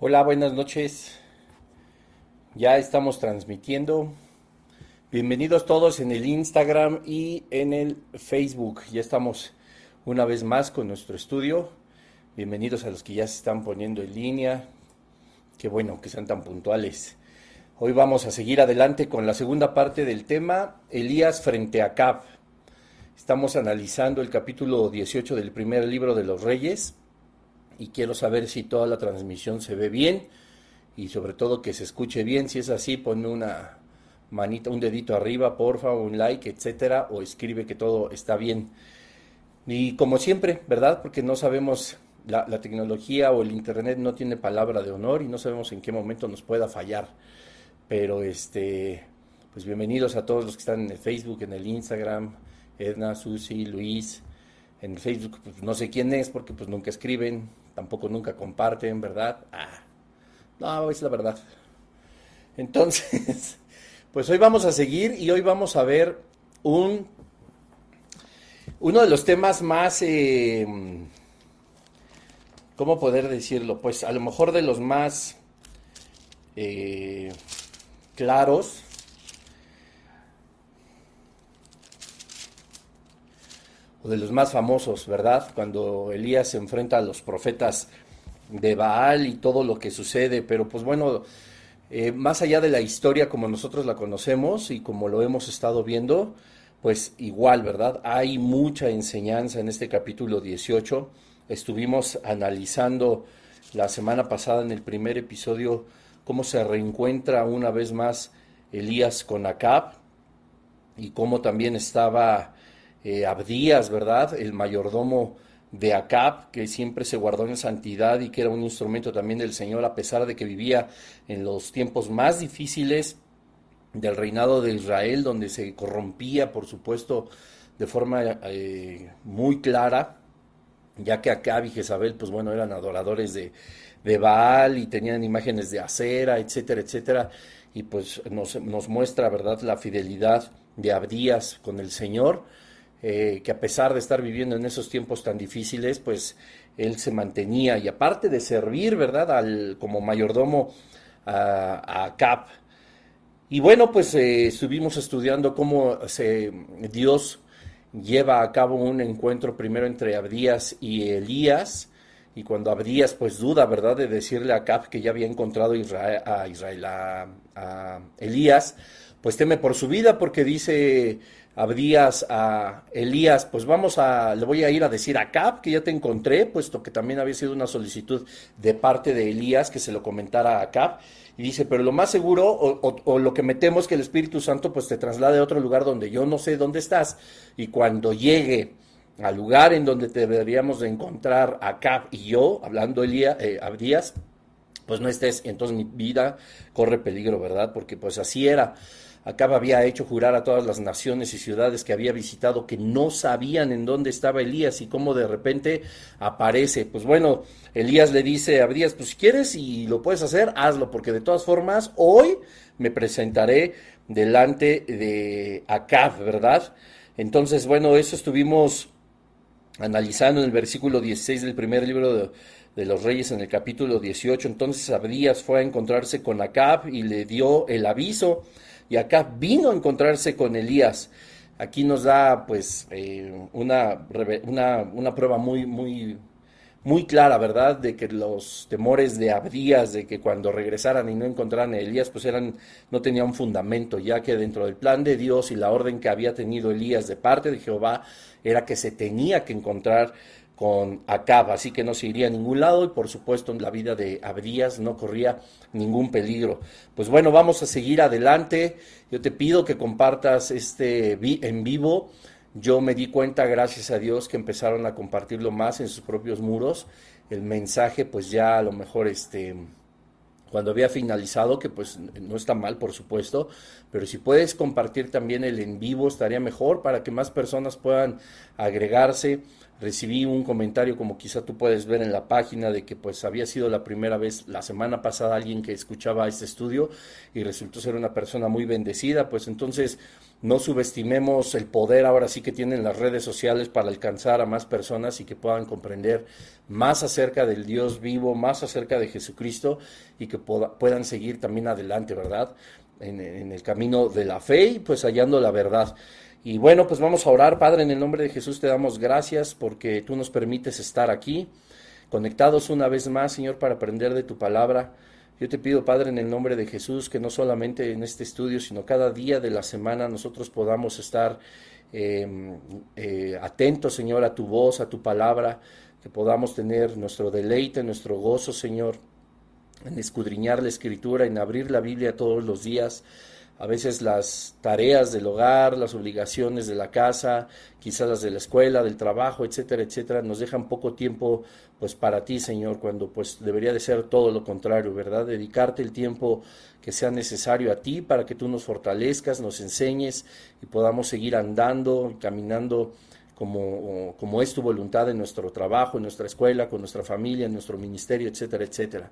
Hola, buenas noches. Ya estamos transmitiendo. Bienvenidos todos en el Instagram y en el Facebook. Ya estamos una vez más con nuestro estudio. Bienvenidos a los que ya se están poniendo en línea. Qué bueno que sean tan puntuales. Hoy vamos a seguir adelante con la segunda parte del tema, Elías frente a Cap. Estamos analizando el capítulo 18 del primer libro de los Reyes y quiero saber si toda la transmisión se ve bien y sobre todo que se escuche bien. Si es así, ponme una manita, un dedito arriba, porfa, un like, etcétera, o escribe que todo está bien. Y como siempre, ¿verdad? Porque no sabemos, la, tecnología o el internet no tiene palabra de honor y no sabemos en qué momento nos pueda fallar. Pero este, pues bienvenidos a todos los que están en el Facebook, en el Instagram, Edna, Susi, Luis. En el Facebook, pues no sé quién es porque pues nunca escriben, tampoco nunca comparten, ¿verdad? Ah, no, es la verdad. Entonces, pues hoy vamos a seguir y hoy vamos a ver un uno de los temas más, eh, ¿cómo poder decirlo? Pues a lo mejor de los más eh, claros. O de los más famosos, ¿verdad? Cuando Elías se enfrenta a los profetas de Baal y todo lo que sucede, pero pues bueno, eh, más allá de la historia como nosotros la conocemos y como lo hemos estado viendo, pues igual, ¿verdad? Hay mucha enseñanza en este capítulo 18. Estuvimos analizando la semana pasada en el primer episodio cómo se reencuentra una vez más Elías con Acab y cómo también estaba eh, Abdías, ¿verdad? El mayordomo de Acab, que siempre se guardó en santidad y que era un instrumento también del Señor, a pesar de que vivía en los tiempos más difíciles del reinado de Israel, donde se corrompía, por supuesto, de forma eh, muy clara, ya que Acab y Jezabel, pues bueno, eran adoradores de, de Baal y tenían imágenes de acera, etcétera, etcétera, y pues nos, nos muestra, ¿verdad?, la fidelidad de Abdías con el Señor, eh, que a pesar de estar viviendo en esos tiempos tan difíciles, pues él se mantenía, y aparte de servir, ¿verdad?, al, como mayordomo a, a Cap. Y bueno, pues eh, estuvimos estudiando cómo se, Dios lleva a cabo un encuentro primero entre Abdías y Elías, y cuando Abdías pues duda, ¿verdad?, de decirle a Cap que ya había encontrado Israel, a Israel, a, a Elías, pues teme por su vida porque dice Abdías a Elías, pues vamos a, le voy a ir a decir a Cap que ya te encontré, puesto que también había sido una solicitud de parte de Elías que se lo comentara a Cap. Y dice, pero lo más seguro, o, lo que me temo es que el Espíritu Santo pues te traslade a otro lugar donde yo no sé dónde estás. Y cuando llegue al lugar en donde te deberíamos de encontrar a Cap y yo, hablando Elías, eh, Abdías, pues no estés, entonces mi vida corre peligro, ¿verdad? Porque pues así era. Acab había hecho jurar a todas las naciones y ciudades que había visitado que no sabían en dónde estaba Elías y cómo de repente aparece. Pues bueno, Elías le dice a Abdías, pues si quieres y lo puedes hacer, hazlo, porque de todas formas hoy me presentaré delante de Acab, ¿verdad? Entonces, bueno, eso estuvimos analizando en el versículo 16 del primer libro de, de, los Reyes, en el capítulo 18. Entonces Abdías fue a encontrarse con Acab y le dio el aviso y acá vino a encontrarse con Elías. Aquí nos da pues eh, una, una, prueba muy, muy, muy clara, ¿verdad? De que los temores de Abdías, de que cuando regresaran y no encontraran a Elías, pues eran, no tenían fundamento, ya que dentro del plan de Dios y la orden que había tenido Elías de parte de Jehová era que se tenía que encontrar con Acab, así que no se iría a ningún lado y por supuesto en la vida de Abdías no corría ningún peligro. Pues bueno, vamos a seguir adelante. Yo te pido que compartas este en vivo. Yo me di cuenta, gracias a Dios, que empezaron a compartirlo más en sus propios muros. El mensaje, pues ya a lo mejor este cuando había finalizado, que pues no está mal, por supuesto, pero si puedes compartir también el en vivo estaría mejor para que más personas puedan agregarse recibí un comentario como quizá tú puedes ver en la página de que pues había sido la primera vez la semana pasada alguien que escuchaba este estudio y resultó ser una persona muy bendecida, pues entonces no subestimemos el poder ahora sí que tienen las redes sociales para alcanzar a más personas y que puedan comprender más acerca del Dios vivo, más acerca de Jesucristo y que puedan seguir también adelante, ¿verdad? En, en el camino de la fe y pues hallando la verdad. Y bueno, pues vamos a orar, Padre, en el nombre de Jesús te damos gracias porque tú nos permites estar aquí, conectados una vez más, Señor, para aprender de tu palabra. Yo te pido, Padre, en el nombre de Jesús, que no solamente en este estudio, sino cada día de la semana nosotros podamos estar em, eh, atentos, Señor, a tu voz, a tu palabra, que podamos tener nuestro deleite, nuestro gozo, Señor, en escudriñar la escritura, en abrir la Biblia todos los días a veces las tareas del hogar, las obligaciones de la casa, quizás las de la escuela, del trabajo, etcétera, etcétera, nos dejan poco tiempo pues para ti, Señor, cuando pues debería de ser todo lo contrario, ¿verdad? Dedicarte el tiempo que sea necesario a ti para que tú nos fortalezcas, nos enseñes y podamos seguir andando, caminando como, como es tu voluntad en nuestro trabajo, en nuestra escuela, con nuestra familia, en nuestro ministerio, etcétera, etcétera.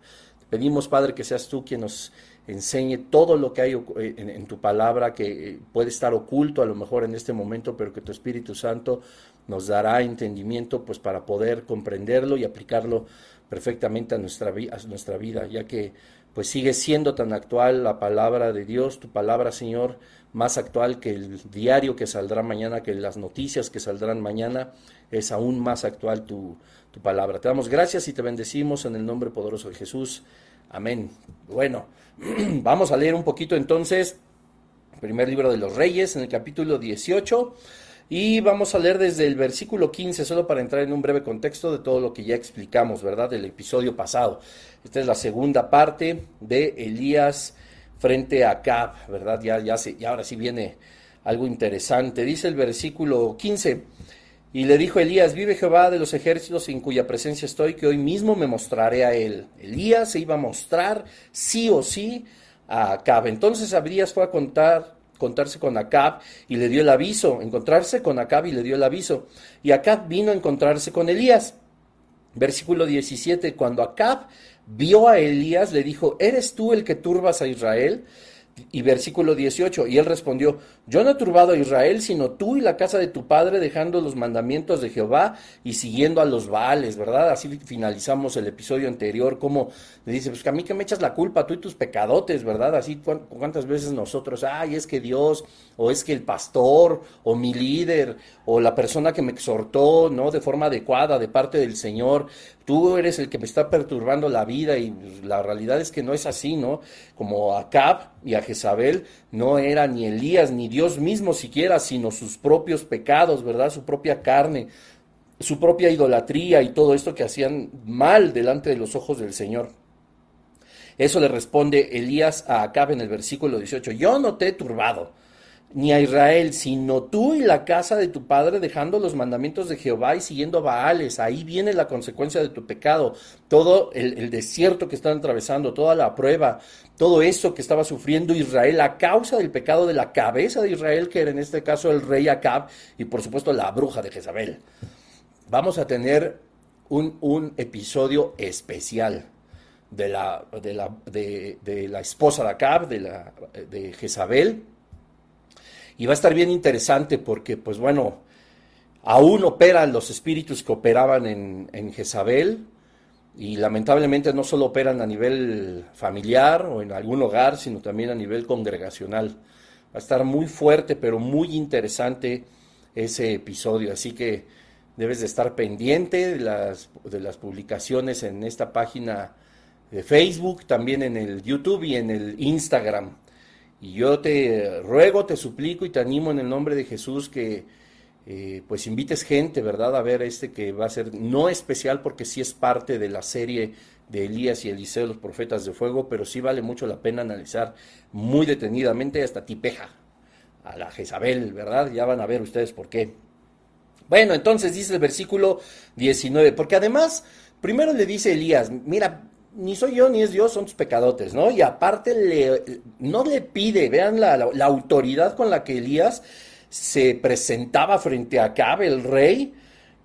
pedimos, Padre, que seas tú quien nos enseñe todo lo que hay eh, en, tu palabra que eh, puede estar oculto a lo mejor en este momento, pero que tu Espíritu Santo nos dará entendimiento pues para poder comprenderlo y aplicarlo perfectamente a nuestra, a nuestra vida, ya que pues sigue siendo tan actual la palabra de Dios, tu palabra, Señor, más actual que el diario que saldrá mañana, que las noticias que saldrán mañana, es aún más actual tu, tu palabra. Te damos gracias y te bendecimos en el nombre poderoso de Jesús. Amén. Bueno, vamos a leer un poquito entonces, primer libro de los Reyes, en el capítulo 18. Y vamos a leer desde el versículo 15, solo para entrar en un breve contexto de todo lo que ya explicamos, ¿verdad? Del episodio pasado. Esta es la segunda parte de Elías frente a Acab, ¿verdad? Ya, ya, se, y ahora sí viene algo interesante. Dice el versículo 15. Y le dijo Elías, vive Jehová de los ejércitos en cuya presencia estoy, que hoy mismo me mostraré a él. Elías se iba a mostrar sí o sí a Acab. Entonces Abdías fue a contar, contarse con Acab y le dio el aviso, encontrarse con Acab y le dio el aviso. Y Acab vino a encontrarse con Elías. Versículo 17, cuando Acab vio a Elías, le dijo, ¿eres tú el que turbas a Israel? Y versículo 18, y él respondió, yo no he turbado a Israel, sino tú y la casa de tu padre, dejando los mandamientos de Jehová y siguiendo a los Baales, ¿verdad? Así finalizamos el episodio anterior, como le dice, pues que a mí que me echas la culpa, tú y tus pecadotes, ¿verdad? Así cuántas veces nosotros, ay, es que Dios, o es que el pastor, o mi líder, o la persona que me exhortó, ¿no? De forma adecuada, de parte del Señor, tú eres el que me está perturbando la vida y la realidad es que no es así, ¿no? Como Acab y a Jezabel no era ni Elías ni Dios mismo siquiera, sino sus propios pecados, ¿verdad? Su propia carne, su propia idolatría y todo esto que hacían mal delante de los ojos del Señor. Eso le responde Elías a Acab en el versículo 18, yo no te he turbado ni a Israel, sino tú y la casa de tu padre dejando los mandamientos de Jehová y siguiendo a Baales. Ahí viene la consecuencia de tu pecado. Todo el, desierto que están atravesando, toda la prueba, todo eso que estaba sufriendo Israel a causa del pecado de la cabeza de Israel, que era en este caso el rey Acab y por supuesto la bruja de Jezabel. Vamos a tener un, episodio especial de la, de la, de la esposa de Acab, de, la, de Jezabel y va a estar bien interesante porque, pues bueno, aún operan los espíritus que operaban en, en Jezabel y lamentablemente no solo operan a nivel familiar o en algún hogar, sino también a nivel congregacional. Va a estar muy fuerte, pero muy interesante ese episodio. Así que debes de estar pendiente de las, de las publicaciones en esta página de Facebook, también en el YouTube y en el Instagram. Y yo te ruego, te suplico y te animo en el nombre de Jesús que eh, pues invites gente, ¿verdad?, a ver este que va a ser no especial porque sí es parte de la serie de Elías y Eliseo, los profetas de fuego, pero sí vale mucho la pena analizar muy detenidamente hasta Tipeja, a la Jezabel, ¿verdad? Ya van a ver ustedes por qué. Bueno, entonces dice el versículo 19, porque además, primero le dice Elías, mira, ni soy yo ni es Dios, son tus pecadotes, ¿no? Y aparte le, no le pide, vean la, la, autoridad con la que Elías se presentaba frente a Acab, el rey,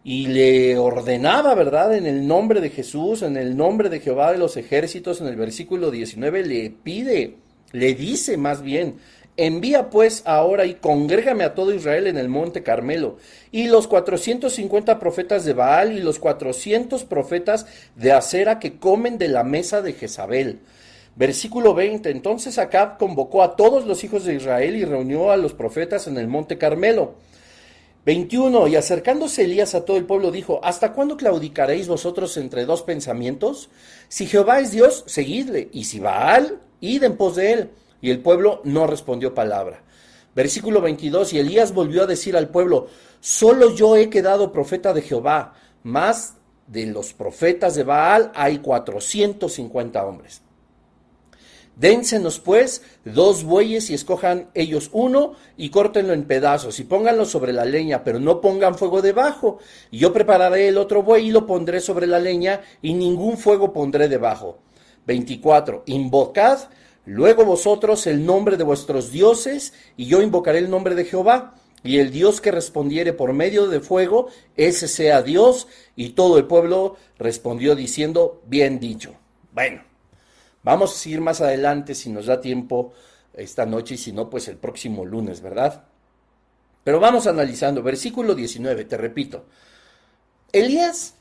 y le ordenaba, ¿verdad? En el nombre de Jesús, en el nombre de Jehová de los ejércitos, en el versículo 19 le pide, le dice más bien, envía pues ahora y congrégame a todo Israel en el monte Carmelo, y los 450 profetas de Baal y los 400 profetas de Acera que comen de la mesa de Jezabel. Versículo 20. Entonces Acab convocó a todos los hijos de Israel y reunió a los profetas en el monte Carmelo. 21. Y acercándose Elías a todo el pueblo dijo, ¿hasta cuándo claudicaréis vosotros entre dos pensamientos? Si Jehová es Dios, seguidle, y si Baal, id en pos de él. Y el pueblo no respondió palabra. Versículo 22. Y Elías volvió a decir al pueblo, solo yo he quedado profeta de Jehová, más de los profetas de Baal hay 450 hombres. Dénsenos pues dos bueyes y escojan ellos uno y córtenlo en pedazos y pónganlo sobre la leña, pero no pongan fuego debajo. Y yo prepararé el otro buey y lo pondré sobre la leña y ningún fuego pondré debajo. 24. Invocad luego vosotros el nombre de vuestros dioses y yo invocaré el nombre de Jehová. Y el Dios que respondiere por medio de fuego, ese sea Dios. Y todo el pueblo respondió diciendo, bien dicho. Bueno. Vamos a seguir más adelante si nos da tiempo esta noche y si no, pues el próximo lunes, ¿verdad? Pero vamos analizando. Versículo 19, te repito. Elías,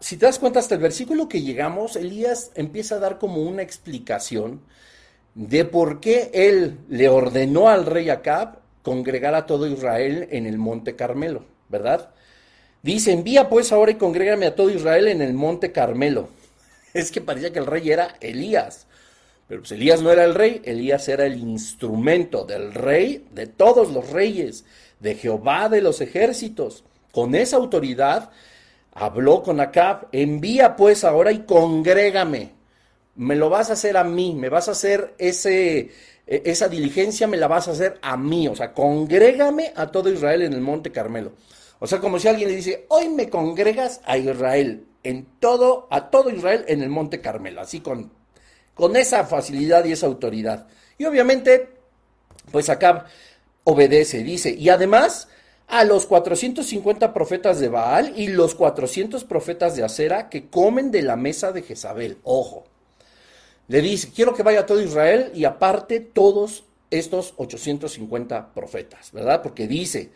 si te das cuenta hasta el versículo que llegamos, Elías empieza a dar como una explicación de por qué él le ordenó al rey Acab congregar a todo Israel en el monte Carmelo, ¿verdad? Dice, envía pues ahora y congrégame a todo Israel en el monte Carmelo. Es que parecía que el rey era Elías. Pero pues Elías no era el rey, Elías era el instrumento del rey, de todos los reyes, de Jehová de los ejércitos. Con esa autoridad habló con Acab, envía pues ahora y congrégame. Me lo vas a hacer a mí, me vas a hacer ese, e, esa diligencia, me la vas a hacer a mí. O sea, congrégame a todo Israel en el monte Carmelo. O sea, como si alguien le dice, hoy me congregas a Israel, en todo, a todo Israel en el monte Carmelo, así con con esa facilidad y esa autoridad. Y obviamente, pues acá obedece, dice, y además a los 450 profetas de Baal y los 400 profetas de Acera que comen de la mesa de Jezabel. Ojo. Le dice, quiero que vaya todo Israel y aparte todos estos 850 profetas, ¿verdad? Porque dice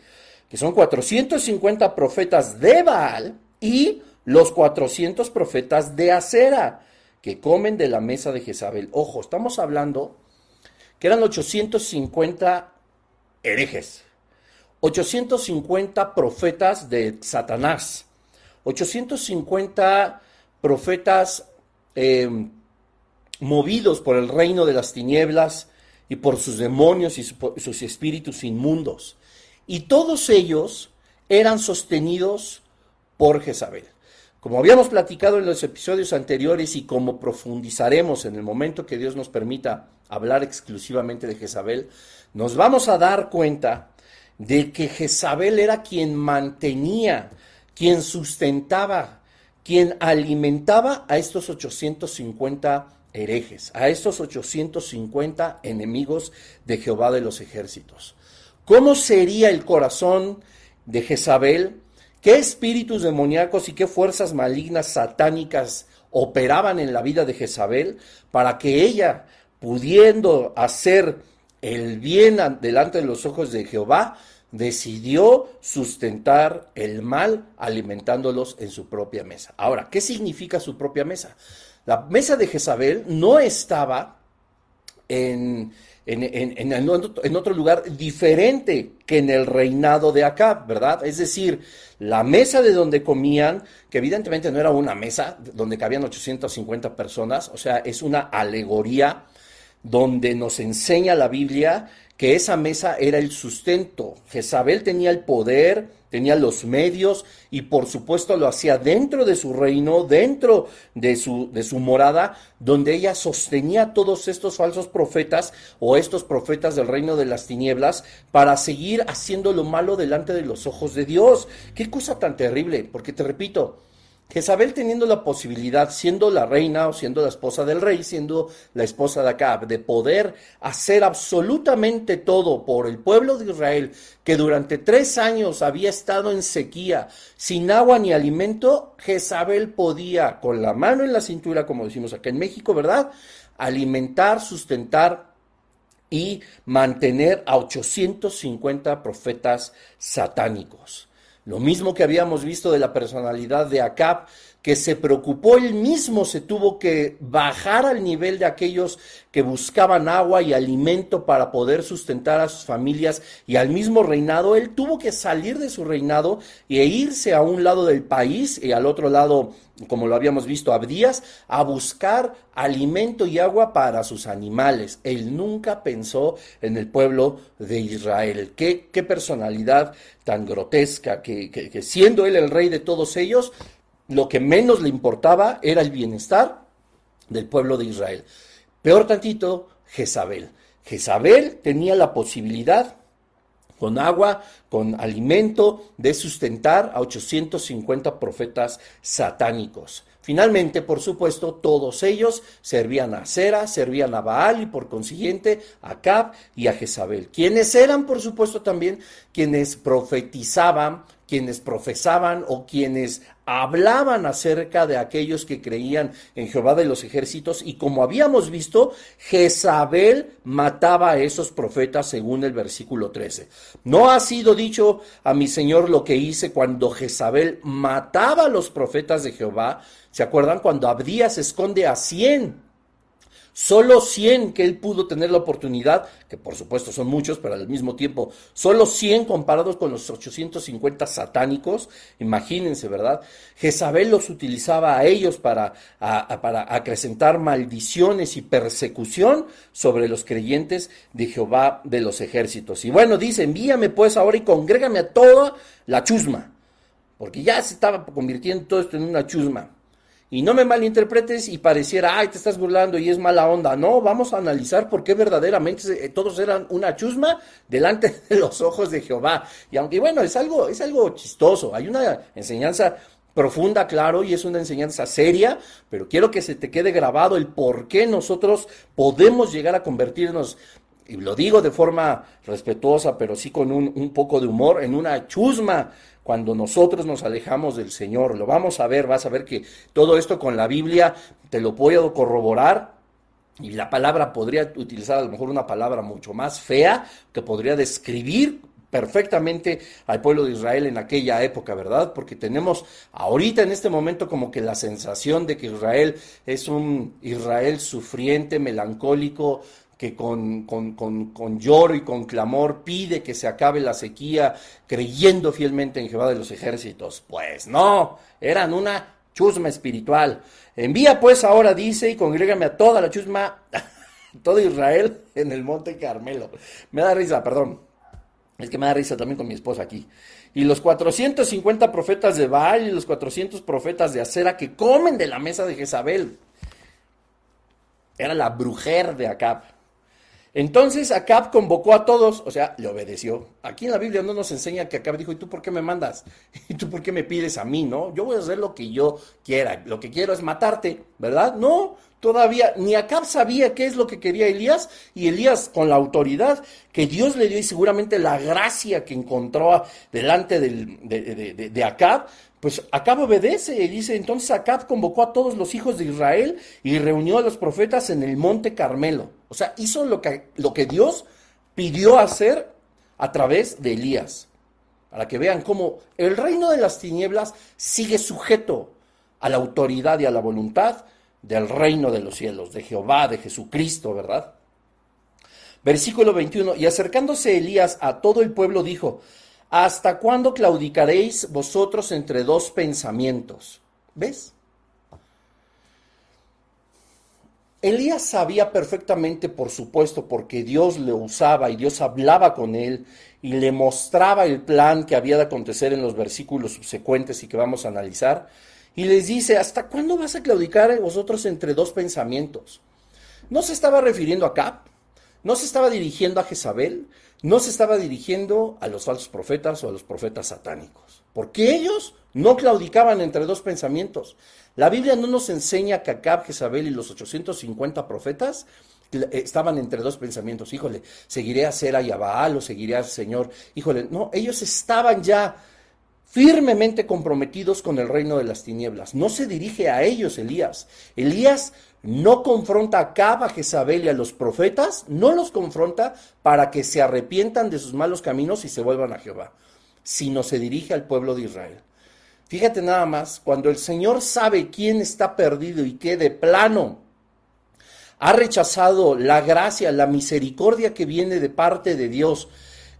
que son 450 profetas de Baal y los 400 profetas de Acera que comen de la mesa de Jezabel. Ojo, estamos hablando que eran 850 herejes, 850 profetas de Satanás, 850 profetas eh, movidos por el reino de las tinieblas y por sus demonios y sus espíritus inmundos. Y todos ellos eran sostenidos por Jezabel. Como habíamos platicado en los episodios anteriores y como profundizaremos en el momento que Dios nos permita hablar exclusivamente de Jezabel, nos vamos a dar cuenta de que Jezabel era quien mantenía, quien sustentaba, quien alimentaba a estos 850 herejes, a estos 850 enemigos de Jehová de los ejércitos. ¿Cómo sería el corazón de Jezabel? qué espíritus demoníacos y qué fuerzas malignas satánicas operaban en la vida de Jezabel para que ella, pudiendo hacer el bien delante de los ojos de Jehová, decidió sustentar el mal alimentándolos en su propia mesa. Ahora, ¿qué significa su propia mesa? La mesa de Jezabel no estaba en, en, otro lugar diferente que en el reinado de Acab, ¿verdad? Es decir, la mesa de donde comían, que evidentemente no era una mesa donde cabían 850 personas, o sea, es una alegoría donde nos enseña la Biblia que esa mesa era el sustento. Jezabel tenía el poder, tenía los medios y por supuesto lo hacía dentro de su reino, dentro de su, de su morada, donde ella sostenía a todos estos falsos profetas o estos profetas del reino de las tinieblas para seguir haciendo lo malo delante de los ojos de Dios. Qué cosa tan terrible, porque te repito, Jezabel teniendo la posibilidad, siendo la reina o siendo la esposa del rey, siendo la esposa de Acab, de poder hacer absolutamente todo por el pueblo de Israel, que durante tres años había estado en sequía, sin agua ni alimento, Jezabel podía, con la mano en la cintura, como decimos acá en México, ¿verdad? Alimentar, sustentar y mantener a 850 profetas satánicos. Lo mismo que habíamos visto de la personalidad de Acab, que se preocupó él mismo, se tuvo que bajar al nivel de aquellos que buscaban agua y alimento para poder sustentar a sus familias y al mismo reinado. Él tuvo que salir de su reinado e irse a un lado del país y al otro lado, como lo habíamos visto, Abdías, a buscar alimento y agua para sus animales. Él nunca pensó en el pueblo de Israel. Qué, qué personalidad tan grotesca que, que siendo él el rey de todos ellos, lo que menos le importaba era el bienestar del pueblo de Israel. Peor tantito, Jezabel. Jezabel tenía la posibilidad, con agua, con alimento, de sustentar a 850 profetas satánicos. Finalmente, por supuesto, todos ellos servían a Cera, servían a Baal y por consiguiente a Cab y a Jezabel, quienes eran, por supuesto, también quienes profetizaban, quienes profesaban o quienes hablaban acerca de aquellos que creían en Jehová de los ejércitos y como habíamos visto, Jezabel mataba a esos profetas según el versículo 13. No ha sido dicho a mi Señor lo que hice cuando Jezabel mataba a los profetas de Jehová, ¿Se acuerdan cuando Abdías esconde a 100? Solo 100 que él pudo tener la oportunidad, que por supuesto son muchos, pero al mismo tiempo, solo 100 comparados con los 850 satánicos, imagínense, ¿verdad? Jezabel los utilizaba a ellos para, para acrecentar maldiciones y persecución sobre los creyentes de Jehová de los ejércitos. Y bueno, dice, envíame pues ahora y congrégame a toda la chusma, porque ya se estaba convirtiendo todo esto en una chusma. Y no me malinterpretes y pareciera, ay, te estás burlando y es mala onda. No, vamos a analizar por qué verdaderamente eh, todos eran una chusma delante de los ojos de Jehová. Y aunque bueno, es algo, es algo chistoso, hay una enseñanza profunda, claro, y es una enseñanza seria, pero quiero que se te quede grabado el por qué nosotros podemos llegar a convertirnos, y lo digo de forma respetuosa, pero sí con un, un poco de humor, en una chusma cuando nosotros nos alejamos del Señor. Lo vamos a ver, vas a ver que todo esto con la Biblia te lo puedo corroborar. Y la palabra podría utilizar a lo mejor una palabra mucho más fea que podría describir perfectamente al pueblo de Israel en aquella época, ¿verdad? Porque tenemos ahorita en este momento como que la sensación de que Israel es un Israel sufriente, melancólico, que con, con, lloro y con clamor pide que se acabe la sequía, creyendo fielmente en Jehová de los ejércitos. Pues no, eran una chusma espiritual. Envía pues ahora, dice, y congrégame a toda la chusma, todo Israel en el monte Carmelo. Me da risa, perdón. Es que me da risa también con mi esposa aquí. Y los 450 profetas de Baal y los 400 profetas de Acera que comen de la mesa de Jezabel. Era la brujer de Acab. Entonces Acab convocó a todos, o sea, le obedeció. Aquí en la Biblia no nos enseña que Acab dijo, ¿y tú por qué me mandas? ¿Y tú por qué me pides a mí, no? Yo voy a hacer lo que yo quiera, lo que quiero es matarte, ¿verdad? No, todavía ni Acab sabía qué es lo que quería Elías y Elías con la autoridad que Dios le dio y seguramente la gracia que encontró delante de, de Acab, pues Acab obedece y dice, entonces Acab convocó a todos los hijos de Israel y reunió a los profetas en el monte Carmelo. O sea, hizo lo que, lo que Dios pidió hacer a través de Elías. Para que vean cómo el reino de las tinieblas sigue sujeto a la autoridad y a la voluntad del reino de los cielos, de Jehová, de Jesucristo, ¿verdad? Versículo 21, y acercándose Elías a todo el pueblo dijo, ¿Hasta cuándo claudicaréis vosotros entre dos pensamientos? ¿Ves? Elías sabía perfectamente, por supuesto, porque Dios le usaba y Dios hablaba con él y le mostraba el plan que había de acontecer en los versículos subsecuentes y que vamos a analizar. Y les dice, ¿hasta cuándo vas a claudicar vosotros entre dos pensamientos? No se estaba refiriendo a Cap, no se estaba dirigiendo a Jezabel, no se estaba dirigiendo a los falsos profetas o a los profetas satánicos, porque ellos no claudicaban entre dos pensamientos. La Biblia no nos enseña que Acab, Jezabel y los 850 profetas estaban entre dos pensamientos. Híjole, seguiré a Sera y a Baal o seguiré al Señor. Híjole, no, ellos estaban ya firmemente comprometidos con el reino de las tinieblas. No se dirige a ellos Elías. Elías no confronta a Caba, Jezabel y a los profetas, no los confronta para que se arrepientan de sus malos caminos y se vuelvan a Jehová, sino se dirige al pueblo de Israel. Fíjate nada más, cuando el Señor sabe quién está perdido y que de plano ha rechazado la gracia, la misericordia que viene de parte de Dios,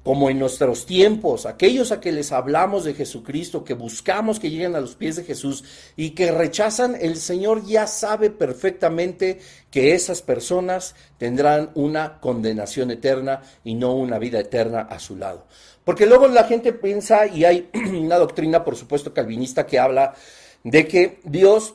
como en nuestros tiempos, aquellos a que les hablamos de Jesucristo, que buscamos que lleguen a los pies de Jesús y que rechazan, el Señor ya sabe perfectamente que esas personas tendrán una condenación eterna y no una vida eterna a su lado. Porque luego la gente piensa, y hay una doctrina, por supuesto, calvinista que habla de que Dios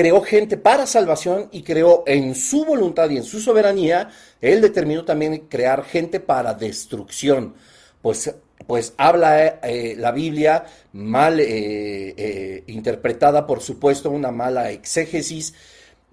creó gente para salvación y creó en su voluntad y en su soberanía, él determinó también crear gente para destrucción. Pues, pues habla eh, la Biblia mal eh, eh, interpretada, por supuesto, una mala exégesis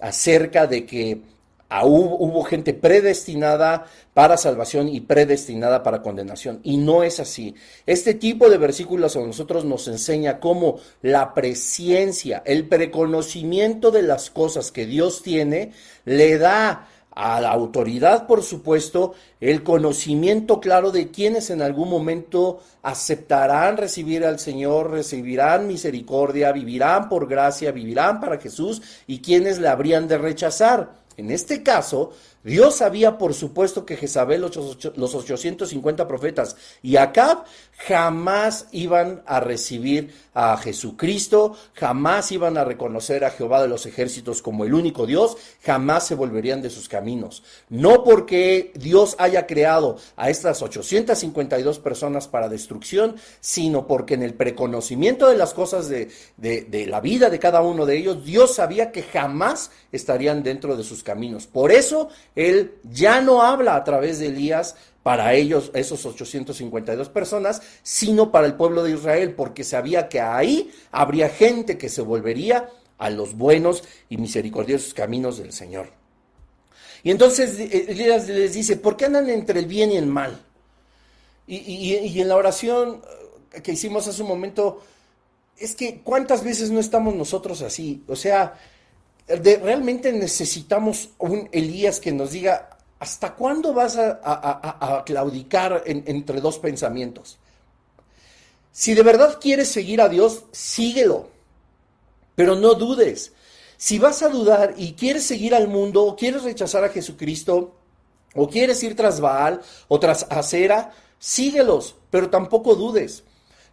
acerca de que hubo, gente predestinada para salvación y predestinada para condenación. Y no es así. Este tipo de versículos a nosotros nos enseña cómo la presencia, el preconocimiento de las cosas que Dios tiene, le da a la autoridad, por supuesto, el conocimiento claro de quienes en algún momento aceptarán recibir al Señor, recibirán misericordia, vivirán por gracia, vivirán para Jesús y quienes le habrían de rechazar. En este caso, Dios sabía, por supuesto, que Jezabel, los 850 profetas y Acab jamás iban a recibir a Jesucristo, jamás iban a reconocer a Jehová de los ejércitos como el único Dios, jamás se volverían de sus caminos. No porque Dios haya creado a estas 852 personas para destrucción, sino porque en el preconocimiento de las cosas de, de la vida de cada uno de ellos, Dios sabía que jamás estarían dentro de sus caminos. Por eso él ya no habla a través de Elías para ellos, esos 852 personas, sino para el pueblo de Israel, porque sabía que ahí habría gente que se volvería a los buenos y misericordiosos caminos del Señor. Y entonces Elías les dice, ¿por qué andan entre el bien y el mal? Y, en la oración que hicimos hace un momento, es que ¿cuántas veces no estamos nosotros así? O sea, realmente necesitamos un Elías que nos diga, ¿hasta cuándo vas a, claudicar entre dos pensamientos? Si de verdad quieres seguir a Dios, síguelo, pero no dudes. Si vas a dudar y quieres seguir al mundo, o quieres rechazar a Jesucristo, o quieres ir tras Baal o tras Acera, síguelos, pero tampoco dudes.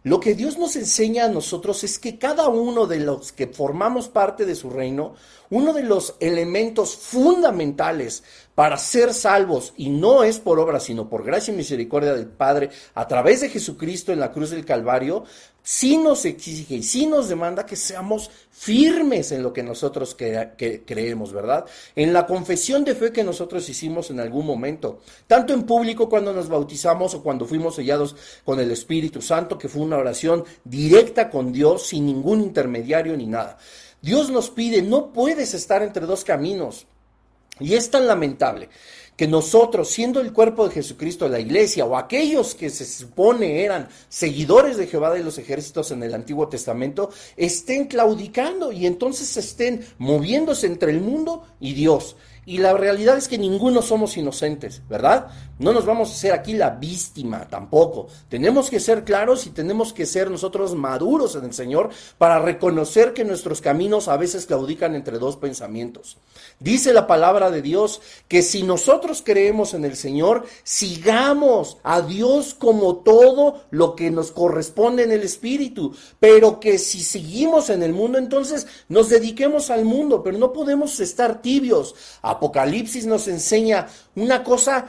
Lo que Dios nos enseña a nosotros es que cada uno de los que formamos parte de su reino, uno de los elementos fundamentales para ser salvos, y no es por obra, sino por gracia y misericordia del Padre, a través de Jesucristo en la cruz del Calvario, sí nos exige y sí nos demanda que seamos firmes en lo que nosotros creemos, ¿verdad? En la confesión de fe que nosotros hicimos en algún momento, tanto en público cuando nos bautizamos o cuando fuimos sellados con el Espíritu Santo, que fue una oración directa con Dios sin ningún intermediario ni nada. Dios nos pide, no puedes estar entre dos caminos. Y es tan lamentable que nosotros, siendo el cuerpo de Jesucristo, la iglesia, o aquellos que se supone eran seguidores de Jehová de los ejércitos en el Antiguo Testamento, estén claudicando y entonces estén moviéndose entre el mundo y Dios. Y la realidad es que ninguno somos inocentes, ¿verdad? No nos vamos a hacer aquí la víctima tampoco. Tenemos que ser claros y tenemos que ser nosotros maduros en el Señor para reconocer que nuestros caminos a veces claudican entre dos pensamientos. Dice la palabra de Dios que si nosotros creemos en el Señor, sigamos a Dios como todo lo que nos corresponde en el Espíritu, pero que si seguimos en el mundo, entonces nos dediquemos al mundo, pero no podemos estar tibios. Apocalipsis nos enseña una cosa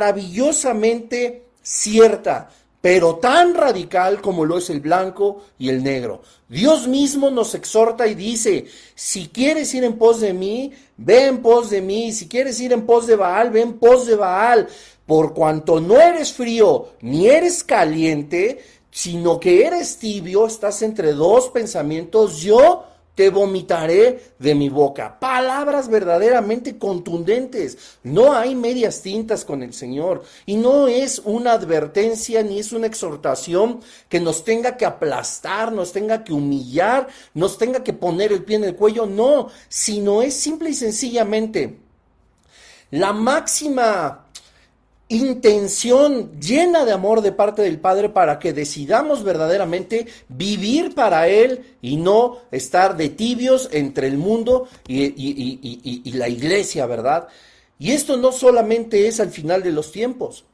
maravillosamente cierta, pero tan radical como lo es el blanco y el negro. Dios mismo nos exhorta y dice, si quieres ir en pos de mí, ve en pos de mí, si quieres ir en pos de Baal, ve en pos de Baal, por cuanto no eres frío ni eres caliente, sino que eres tibio, estás entre dos pensamientos, yo te vomitaré de mi boca. Palabras verdaderamente contundentes. No hay medias tintas con el Señor. Y no es una advertencia ni es una exhortación que nos tenga que aplastar, nos tenga que humillar, nos tenga que poner el pie en el cuello. No, sino es simple y sencillamente la máxima intención llena de amor de parte del Padre para que decidamos verdaderamente vivir para Él y no estar de tibios entre el mundo y, la iglesia, ¿verdad? Y esto no solamente es al final de los tiempos.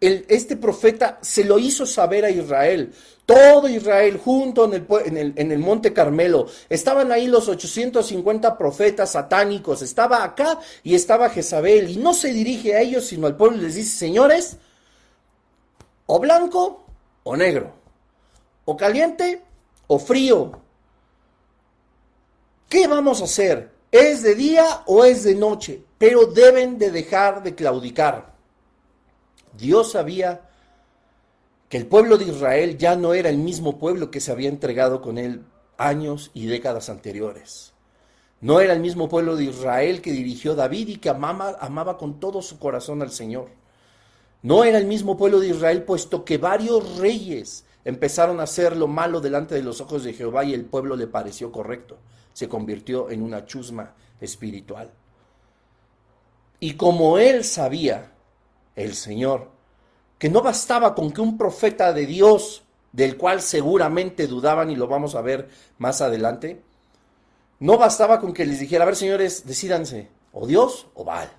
este profeta se lo hizo saber a Israel todo Israel junto en el, en, el, monte Carmelo. Estaban ahí los 850 profetas satánicos. Estaba acá y estaba Jezabel. Y no se dirige a ellos, sino al pueblo y les dice, señores, o blanco o negro, o caliente o frío. ¿Qué vamos a hacer? ¿Es de día o es de noche? Pero deben de dejar de claudicar. Dios sabía que el pueblo de Israel ya no era el mismo pueblo que se había entregado con él años y décadas anteriores. No era el mismo pueblo de Israel que dirigió David y que amaba, amaba con todo su corazón al Señor. No era el mismo pueblo de Israel, puesto que varios reyes empezaron a hacer lo malo delante de los ojos de Jehová y el pueblo le pareció correcto. Se convirtió en una chusma espiritual. Y como él sabía, el Señor, que no bastaba con que un profeta de Dios, del cual seguramente dudaban y lo vamos a ver más adelante, no bastaba con que les dijera, a ver señores, decídanse, o Dios o Baal.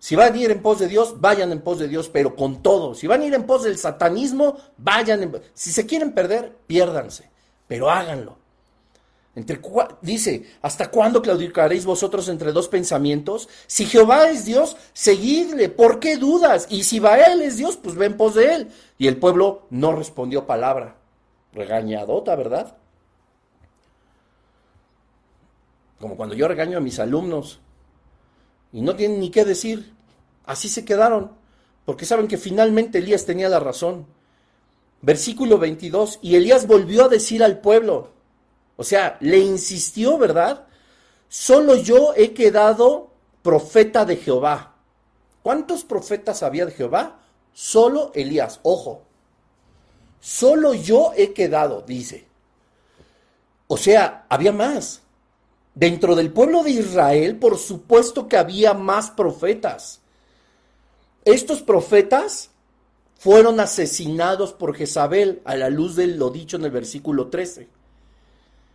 Si van a ir en pos de Dios, vayan en pos de Dios, pero con todo. Si van a ir en pos del satanismo, vayan en... Si se quieren perder, piérdanse, pero háganlo. Dice, ¿hasta cuándo claudicaréis vosotros entre dos pensamientos? Si Jehová es Dios, seguidle, ¿por qué dudas? Y si Baal es Dios, pues ven pos de él. Y el pueblo no respondió palabra. Regañadota, ¿verdad? Como cuando yo regaño a mis alumnos y no tienen ni qué decir. Así se quedaron, porque saben que finalmente Elías tenía la razón. Versículo 22, y Elías volvió a decir al pueblo, o sea, le insistió, ¿verdad? Solo yo he quedado profeta de Jehová. ¿Cuántos profetas había de Jehová? Solo Elías, ojo. Solo yo he quedado, dice. O sea, había más. Dentro del pueblo de Israel, por supuesto que había más profetas. Estos profetas fueron asesinados por Jezabel a la luz de lo dicho en el versículo 13.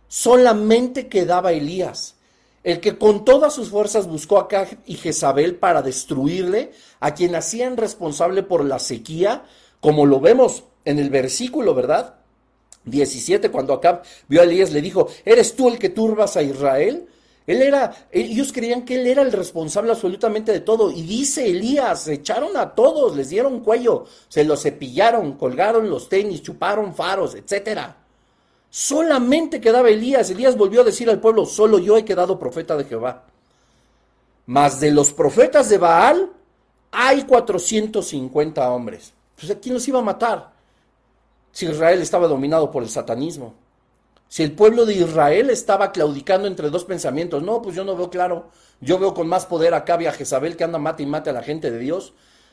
Solamente quedaba Elías, el que con todas sus fuerzas buscó a Acab y Jezabel para destruirle, a quien hacían responsable por la sequía, como lo vemos en el versículo, ¿verdad? 17, cuando Acab vio a Elías, le dijo, ¿eres tú el que turbas a Israel? Él era, ellos creían que él era el responsable absolutamente de todo. Y dice Elías, echaron a todos, les dieron cuello, se los cepillaron, colgaron los tenis, chuparon faros, etcétera. Solamente quedaba Elías. Elías volvió a decir al pueblo, solo yo he quedado profeta de Jehová. Mas de los profetas de Baal hay 450 hombres. Pues ¿a quién los iba a matar? Si Israel estaba dominado por el satanismo. Si el pueblo de Israel estaba claudicando entre dos pensamientos. No, pues yo no veo claro. Yo veo con más poder acá a Jezabel que anda mate y mate a la gente de Dios.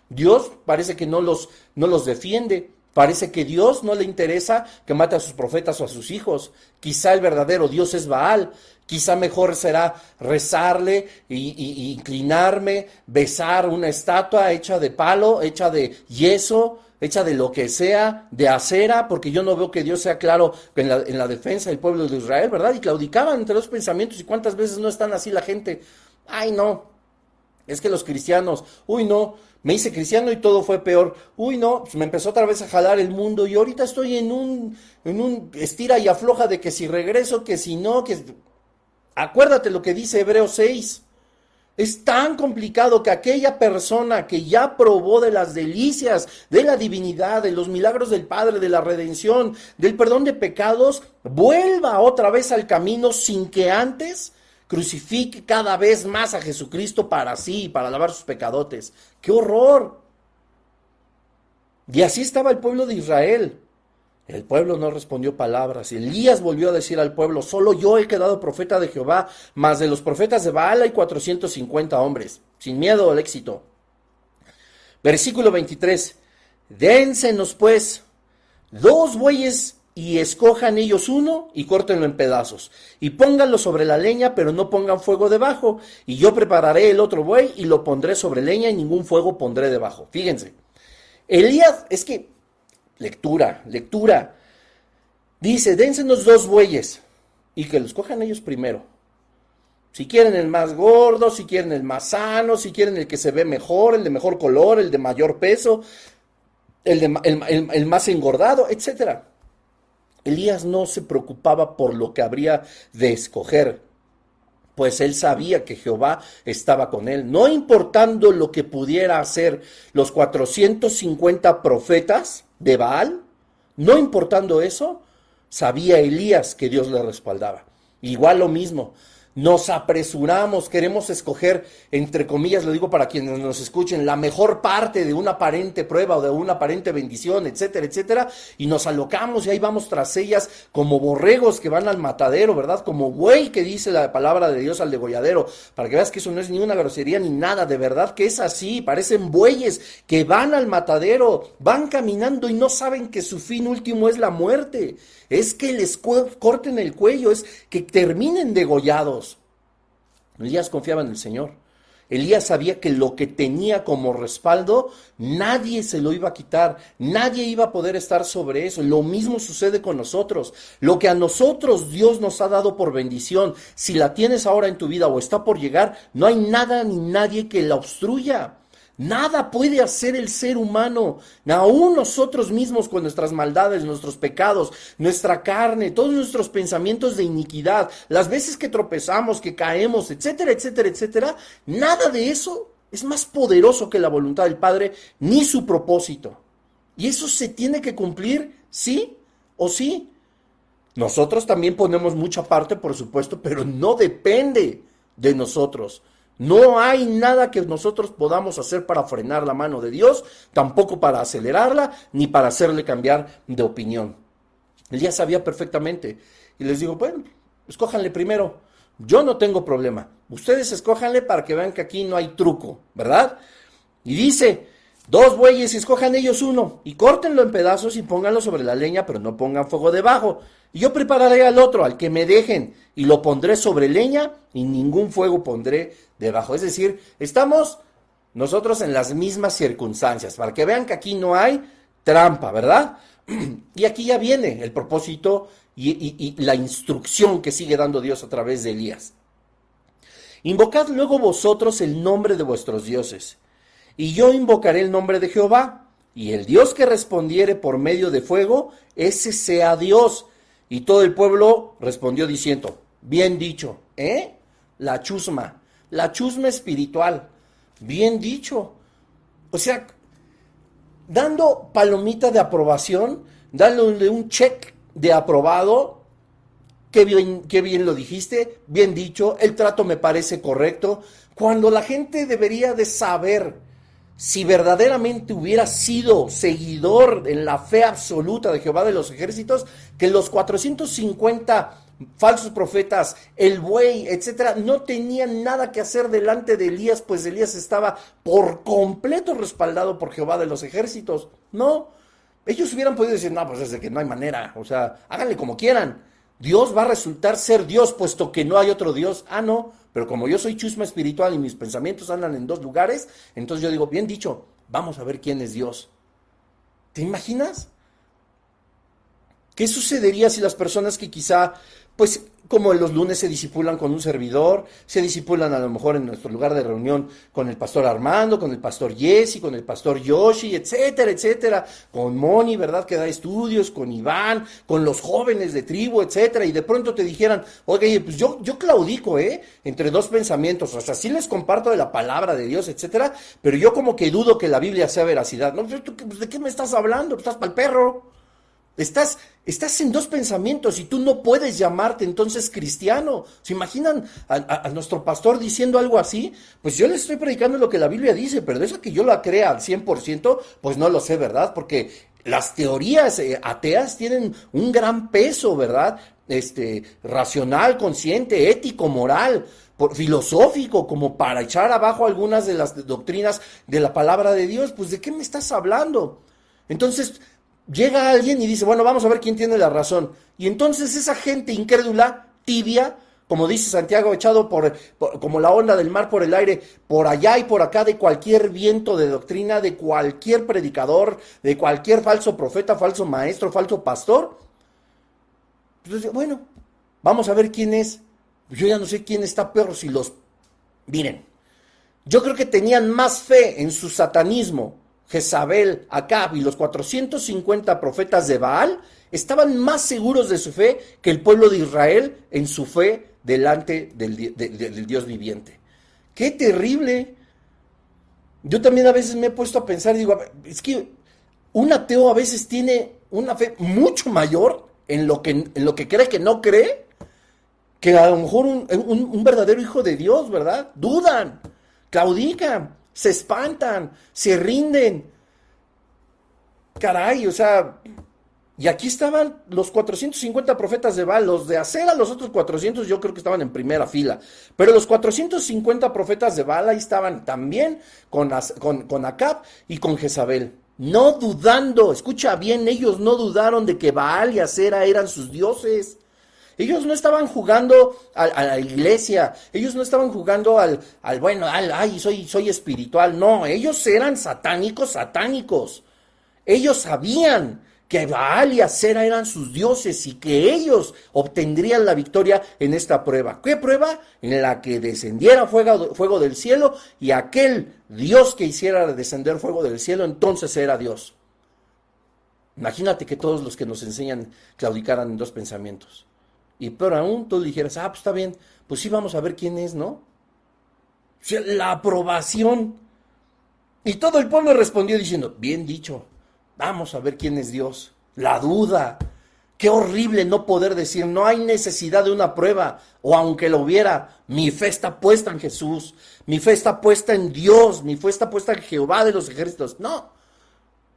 Dios parece que no los, no los defiende. Parece que Dios no le interesa que mate a sus profetas o a sus hijos. Quizá el verdadero Dios es Baal. Quizá mejor será rezarle y, inclinarme, besar una estatua hecha de palo, hecha de yeso, hecha de lo que sea, de acera, porque yo no veo que Dios sea claro en la, en la defensa del pueblo de Israel, ¿verdad? Y claudicaban entre los pensamientos. ¿Y cuántas veces no están así la gente? Ay, no. Es que los cristianos, uy, no, me hice cristiano y todo fue peor. Uy, no, pues me empezó otra vez a jalar el mundo y ahorita estoy en un, en un estira y afloja de que si regreso, que si no, que... Acuérdate lo que dice Hebreos 6. Es tan complicado que aquella persona que ya probó de las delicias, de la divinidad, de los milagros del Padre, de la redención, del perdón de pecados, vuelva otra vez al camino sin que antes crucifique cada vez más a Jesucristo para sí, para lavar sus pecadotes. ¡Qué horror! Y así estaba el pueblo de Israel. El pueblo no respondió palabras. Y Elías volvió a decir al pueblo, solo yo he quedado profeta de Jehová, más de los profetas de Baal hay 450 hombres, sin miedo al éxito. Versículo 23. Dénsenos pues dos bueyes y escojan ellos uno y córtenlo en pedazos y pónganlo sobre la leña, pero no pongan fuego debajo. Y yo prepararé el otro buey y lo pondré sobre leña y ningún fuego pondré debajo. Fíjense. Elías, es que, lectura, lectura. Dice, dénsenos dos bueyes y que los cojan ellos primero. Si quieren el más gordo, si quieren el más sano, si quieren el que se ve mejor, el de mejor color, el de mayor peso, el, de, el, más engordado, etc. Elías no se preocupaba por lo que habría de escoger, pues él sabía que Jehová estaba con él, no importando lo que pudiera hacer los 450 profetas de Baal, no importando eso, sabía Elías que Dios le respaldaba. Igual lo mismo, nos apresuramos, queremos escoger, entre comillas, lo digo para quienes nos escuchen, la mejor parte de una aparente prueba o de una aparente bendición, etcétera, etcétera, y nos alocamos y ahí vamos tras ellas como borregos que van al matadero, ¿verdad? Como buey que dice la palabra de Dios al degolladero, para que veas que eso no es ni una grosería ni nada, de verdad que es así, parecen bueyes que van al matadero, van caminando y no saben que su fin último es la muerte es que les corten el cuello, es que terminen degollados. Elías confiaba en el Señor. Elías sabía que lo que tenía como respaldo, nadie se lo iba a quitar, nadie iba a poder estar sobre eso. Lo mismo sucede con nosotros. Lo que a nosotros Dios nos ha dado por bendición, si la tienes ahora en tu vida o está por llegar, no hay nada ni nadie que la obstruya. Nada puede hacer el ser humano, aún nosotros mismos con nuestras maldades, nuestros pecados, nuestra carne, todos nuestros pensamientos de iniquidad, las veces que tropezamos, que caemos, etcétera, etcétera, etcétera, nada de eso es más poderoso que la voluntad del Padre ni su propósito. Y eso se tiene que cumplir, sí o sí. Nosotros también ponemos mucha parte, por supuesto, pero no depende de nosotros. No hay nada que nosotros podamos hacer para frenar la mano de Dios, tampoco para acelerarla, ni para hacerle cambiar de opinión. Él ya sabía perfectamente. Y les digo, bueno, escójanle primero. Yo no tengo problema. Ustedes escójanle para que vean que aquí no hay truco, ¿verdad? Y dice, dos bueyes y escojan ellos uno, y córtenlo en pedazos y pónganlo sobre la leña, pero no pongan fuego debajo. Y yo prepararé al otro, al que me dejen, y lo pondré sobre leña, y ningún fuego pondré debajo. Es decir, estamos nosotros en las mismas circunstancias, para que vean que aquí no hay trampa, ¿verdad? Y aquí ya viene el propósito y, la instrucción que sigue dando Dios a través de Elías. Invocad luego vosotros el nombre de vuestros dioses, y yo invocaré el nombre de Jehová, y el Dios que respondiere por medio de fuego, ese sea Dios. Y todo el pueblo respondió diciendo, bien dicho, ¿eh? La chusma la chusma espiritual. Bien dicho. O sea, dando palomita de aprobación, dándole un check de aprobado. Qué bien, qué bien lo dijiste, bien dicho, el trato me parece correcto. Cuando la gente debería de saber si verdaderamente hubiera sido seguidor en la fe absoluta de Jehová de los ejércitos, que los 450 falsos profetas, el buey, etcétera, no tenían nada que hacer delante de Elías, pues Elías estaba por completo respaldado por Jehová de los ejércitos. No, ellos hubieran podido decir, no, pues es de que no hay manera, o sea, háganle como quieran. Dios va a resultar ser Dios, puesto que no hay otro Dios. Ah, no, pero como yo soy chusma espiritual y mis pensamientos andan en dos lugares, entonces yo digo, bien dicho, vamos a ver quién es Dios. ¿Te imaginas? ¿Qué sucedería si las personas que quizá pues como los lunes se disipulan con un servidor, se disipulan a lo mejor en nuestro lugar de reunión con el pastor Armando, con el pastor Jesse, con el pastor Yoshi, etcétera, etcétera, con Moni, ¿verdad? Que da estudios, con Iván, con los jóvenes de tribu, etcétera, y de pronto te dijeran, oye, pues yo, yo claudico, ¿eh? Entre dos pensamientos, o sea, sí les comparto de la palabra de Dios, etcétera, pero yo como que dudo que la Biblia sea veracidad. No, pues, ¿de qué me estás hablando? Estás para el perro. Estás, estás en dos pensamientos y tú no puedes llamarte entonces cristiano. ¿Se imaginan a, nuestro pastor diciendo algo así? Pues yo le estoy predicando lo que la Biblia dice, pero eso que yo la crea al 100%, pues no lo sé, ¿verdad? Porque las teorías eh, ateas tienen un gran peso, ¿verdad? Este, racional, consciente, ético, moral, filosófico, como para echar abajo algunas de las doctrinas de la palabra de Dios. Pues, ¿de qué me estás hablando? Entonces, llega alguien y dice, bueno, vamos a ver quién tiene la razón. Y entonces esa gente incrédula, tibia, como dice Santiago, echado por, como la onda del mar por el aire, por allá y por acá de cualquier viento de doctrina, de cualquier predicador, de cualquier falso profeta, falso maestro, falso pastor. Entonces, bueno, vamos a ver quién es. Yo ya no sé quién está peor si los... Miren, yo creo que tenían más fe en su satanismo Jezabel, Acab y los 450 profetas de Baal estaban más seguros de su fe que el pueblo de Israel en su fe delante del, Dios viviente. ¡Qué terrible! Yo también a veces me he puesto a pensar, digo, es que un ateo a veces tiene una fe mucho mayor en lo que, en lo que cree que no cree, que a lo mejor un, un verdadero hijo de Dios, ¿verdad? Dudan, claudican se espantan, se rinden. Caray, o sea, y aquí estaban los 450 profetas de Baal, los de a los otros 400 yo creo que estaban en primera fila, pero los 450 profetas de Baal ahí estaban también con, con, con Acab y con Jezabel. No dudando, escucha bien, ellos no dudaron de que Baal y Acera eran sus dioses. Ellos no estaban jugando a, la iglesia, ellos no estaban jugando al, al bueno, al, ay, soy, soy espiritual. No, ellos eran satánicos, satánicos. Ellos sabían que Baal y Acera eran sus dioses y que ellos obtendrían la victoria en esta prueba. ¿Qué prueba? En la que descendiera fuego, fuego del cielo y aquel Dios que hiciera descender fuego del cielo, entonces era Dios. Imagínate que todos los que nos enseñan claudicaran en dos pensamientos. Y peor aún, tú dijeras, ah, pues está bien, pues sí vamos a ver quién es, ¿no? O sea, la aprobación. Y todo el pueblo respondió diciendo, bien dicho, vamos a ver quién es Dios. La duda. Qué horrible no poder decir, no hay necesidad de una prueba, o aunque lo hubiera, mi fe está puesta en Jesús, mi fe está puesta en Dios, mi fe está puesta en Jehová de los ejércitos. No,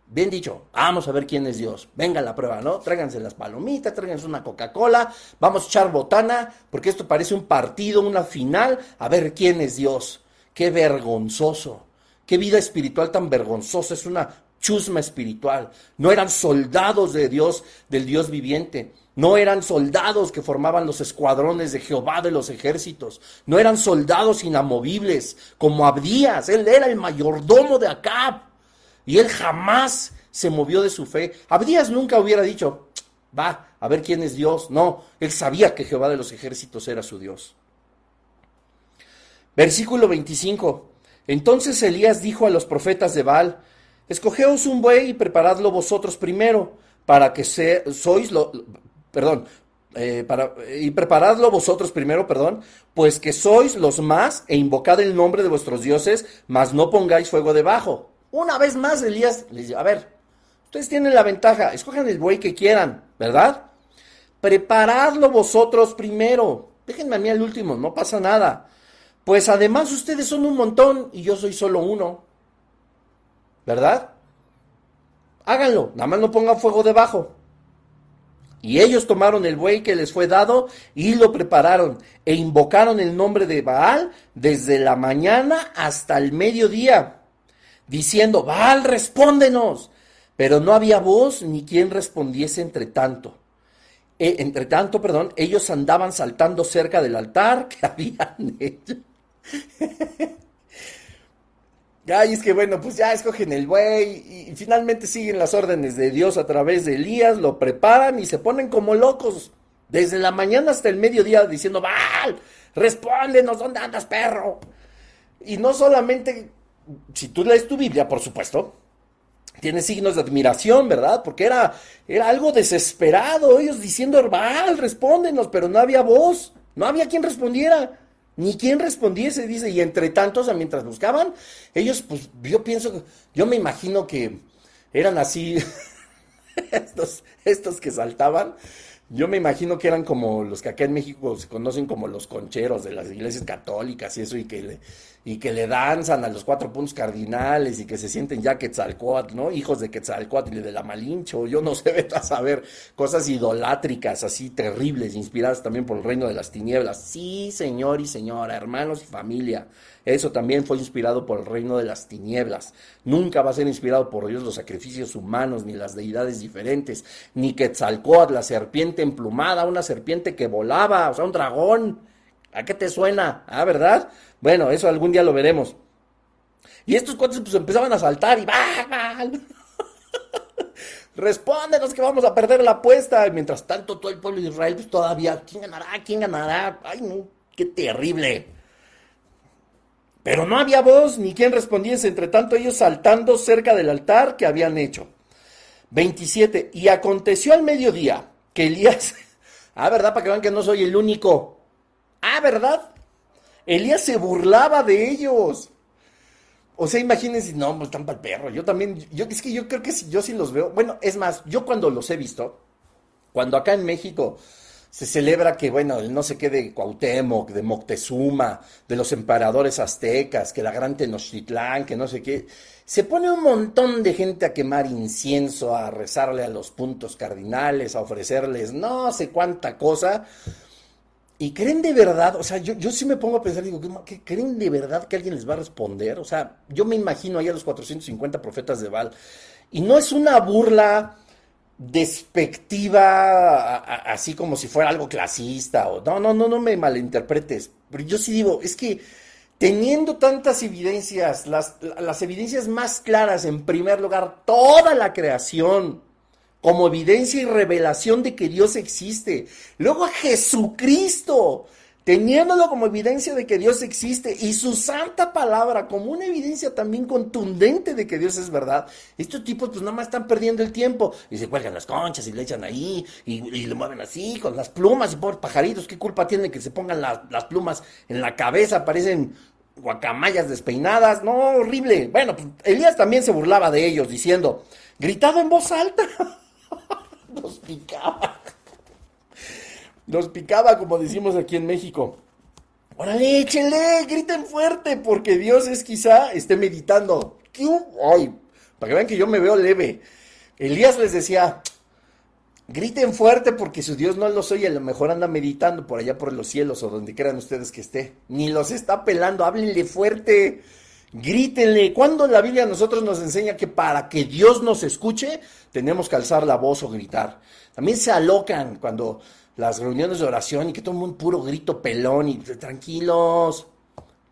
Bien dicho, vamos a ver quién es Dios. Venga la prueba, ¿no? Tráiganse las palomitas, tráiganse una Coca-Cola, vamos a echar botana, porque esto parece un partido, una final, a ver quién es Dios. Qué vergonzoso, qué vida espiritual tan vergonzosa, es una chusma espiritual. No eran soldados de Dios, del Dios viviente. No eran soldados que formaban los escuadrones de Jehová de los ejércitos. No eran soldados inamovibles como Abdías. Él era el mayordomo de Acab. Y él jamás se movió de su fe. Abdías nunca hubiera dicho, va, a ver quién es Dios. No, él sabía que Jehová de los ejércitos era su Dios. Versículo 25. Entonces Elías dijo a los profetas de Baal, escogeos un buey y preparadlo vosotros primero, para que sois lo, perdón, eh, para, y preparadlo vosotros primero, perdón, pues que sois los más, e invocad el nombre de vuestros dioses, mas no pongáis fuego debajo. Una vez más, Elías les dice, a ver, ustedes tienen la ventaja, escojan el buey que quieran, ¿verdad? Preparadlo vosotros primero. Déjenme a mí al último, no pasa nada. Pues además ustedes son un montón y yo soy solo uno. ¿Verdad? Háganlo, nada más no pongan fuego debajo. Y ellos tomaron el buey que les fue dado y lo prepararon e invocaron el nombre de Baal desde la mañana hasta el mediodía diciendo, Baal, respóndenos. Pero no había voz ni quien respondiese entre tanto. E, entre tanto, perdón, ellos andaban saltando cerca del altar que habían hecho. Ay, es que bueno, pues ya escogen el buey y, finalmente siguen las órdenes de Dios a través de Elías, lo preparan y se ponen como locos desde la mañana hasta el mediodía diciendo, Baal, respóndenos, ¿dónde andas, perro? Y no solamente si tú lees tu Biblia, por supuesto, tiene signos de admiración, ¿verdad? Porque era, era algo desesperado, ellos diciendo, Herbal, respóndenos, pero no había voz, no había quien respondiera, ni quien respondiese, dice, y entre tantos, mientras buscaban, ellos, pues yo pienso, yo me imagino que eran así, estos, estos que saltaban, yo me imagino que eran como los que acá en México se conocen como los concheros de las iglesias católicas y eso, y que le, y que le danzan a los cuatro puntos cardinales y que se sienten ya Quetzalcoatl, ¿no? Hijos de Quetzalcoatl y de la Malincho, yo no sé, vete a saber, cosas idolátricas así terribles, inspiradas también por el reino de las tinieblas. Sí, señor y señora, hermanos y familia, eso también fue inspirado por el reino de las tinieblas. Nunca va a ser inspirado por Dios los sacrificios humanos, ni las deidades diferentes, ni Quetzalcóatl, la serpiente emplumada, una serpiente que volaba, o sea, un dragón. ¿A qué te suena? Ah, ¿verdad? Bueno, eso algún día lo veremos. Y estos cuantos pues empezaban a saltar y ¡bah, Respóndenos que vamos a perder la apuesta. Y mientras tanto, todo el pueblo de Israel, pues todavía, ¿quién ganará? ¿Quién ganará? Ay, no, qué terrible. Pero no había voz ni quien respondiese, entre tanto ellos saltando cerca del altar que habían hecho. 27. Y aconteció al mediodía que Elías, ah, ¿verdad? Para que vean que no soy el único. Ah, ¿verdad? Elías se burlaba de ellos. O sea, imagínense, no, pues están para el perro. Yo también, yo es que yo creo que yo sí los veo. Bueno, es más, yo cuando los he visto, cuando acá en México se celebra que, bueno, el no sé qué de Cuauhtémoc, de Moctezuma, de los emperadores aztecas, que la gran Tenochtitlán, que no sé qué. Se pone un montón de gente a quemar incienso, a rezarle a los puntos cardinales, a ofrecerles no sé cuánta cosa. Y creen de verdad, o sea, yo, yo sí me pongo a pensar, digo, ¿qué, ¿creen de verdad que alguien les va a responder? O sea, yo me imagino ahí a los 450 profetas de Baal. Y no es una burla despectiva, así como si fuera algo clasista, o no, no, no, no me malinterpretes, pero yo sí digo, es que teniendo tantas evidencias, las, las evidencias más claras, en primer lugar, toda la creación, como evidencia y revelación de que Dios existe, luego a Jesucristo, teniéndolo como evidencia de que Dios existe y su santa palabra como una evidencia también contundente de que Dios es verdad, estos tipos pues nada más están perdiendo el tiempo y se cuelgan las conchas y le echan ahí y, le mueven así con las plumas y por pajaritos, ¿qué culpa tienen que se pongan las plumas en la cabeza? Parecen guacamayas despeinadas, no, horrible. Bueno, pues Elías también se burlaba de ellos diciendo, gritado en voz alta, nos picaba. Nos picaba, como decimos aquí en México. Órale, échenle, griten fuerte, porque Dios es quizá esté meditando. Ay, para que vean que yo me veo leve. Elías les decía, griten fuerte porque su Dios no los oye, a lo mejor anda meditando por allá por los cielos o donde quieran ustedes que esté. Ni los está pelando, háblenle fuerte, grítenle. Cuando la Biblia a nosotros nos enseña que para que Dios nos escuche, tenemos que alzar la voz o gritar. También se alocan cuando las reuniones de oración y que todo un puro grito pelón y tranquilos,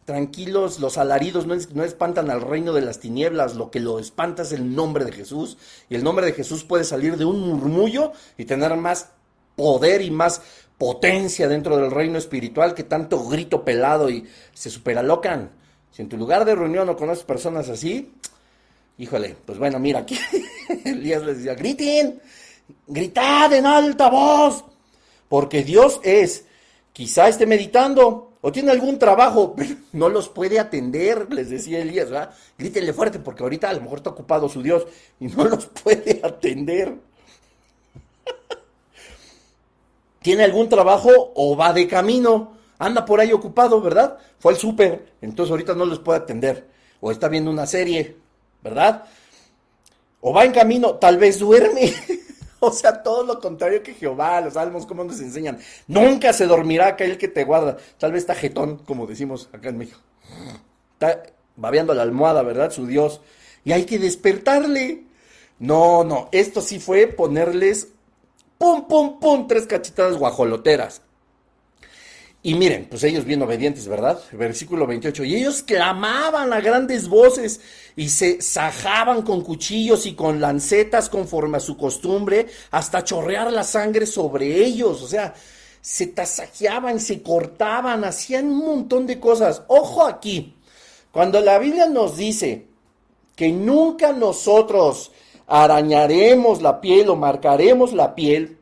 tranquilos, los alaridos no, no, espantan al reino de las tinieblas, lo que lo espanta es el nombre de Jesús y el nombre de Jesús puede salir de un murmullo y tener más poder y más potencia dentro del reino espiritual que tanto grito pelado y se superalocan. Si en tu lugar de reunión no conoces personas así, híjole, pues bueno, mira, aquí Elías les decía, griten, gritad en alta voz, porque Dios es, quizá esté meditando o tiene algún trabajo, pero no los puede atender, les decía Elías, ¿verdad? Grítenle fuerte porque ahorita a lo mejor está ocupado su Dios y no los puede atender. ¿Tiene algún trabajo o va de camino? Anda por ahí ocupado, ¿verdad? Fue al súper, entonces ahorita no los puede atender. O está viendo una serie, ¿verdad? O va en camino, tal vez duerme. O sea, todo lo contrario que Jehová, los salmos, como nos enseñan. Nunca se dormirá aquel que te guarda. Tal vez está jetón, como decimos acá en México. Está babeando la almohada, ¿verdad? Su Dios. Y hay que despertarle. No, no, esto sí fue ponerles pum, pum, pum, tres cachetadas guajoloteras. Y miren, pues ellos bien obedientes, ¿verdad? Versículo 28. Y ellos clamaban a grandes voces y se sajaban con cuchillos y con lancetas conforme a su costumbre hasta chorrear la sangre sobre ellos. O sea, se tasajeaban, se cortaban, hacían un montón de cosas. Ojo aquí, cuando la Biblia nos dice que nunca nosotros arañaremos la piel o marcaremos la piel,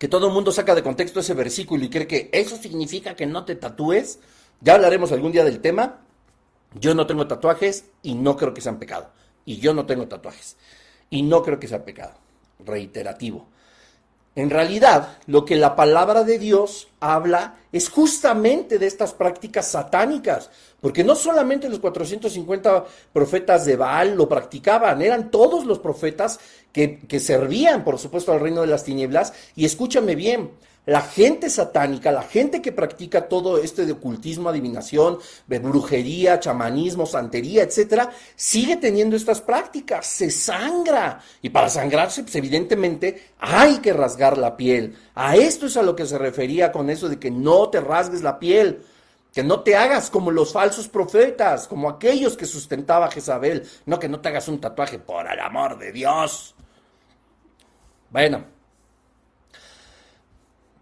que todo el mundo saca de contexto ese versículo y cree que eso significa que no te tatúes. Ya hablaremos algún día del tema. Yo no tengo tatuajes y no creo que sean pecado. Y yo no tengo tatuajes. Y no creo que sea pecado. reiterativo. En realidad, lo que la palabra de Dios habla es justamente de estas prácticas satánicas, porque no solamente los 450 profetas de Baal lo practicaban, eran todos los profetas que, servían, por supuesto, al reino de las tinieblas. Y escúchame bien, la gente satánica, la gente que practica todo este de ocultismo, adivinación, brujería, chamanismo, santería, etcétera, sigue teniendo estas prácticas, se sangra. Y para sangrarse, pues evidentemente hay que rasgar la piel. A esto es a lo que se refería con eso de que no te rasgues la piel. Que no te hagas como los falsos profetas, como aquellos que sustentaba Jezabel. No que no te hagas un tatuaje por el amor de Dios. Bueno,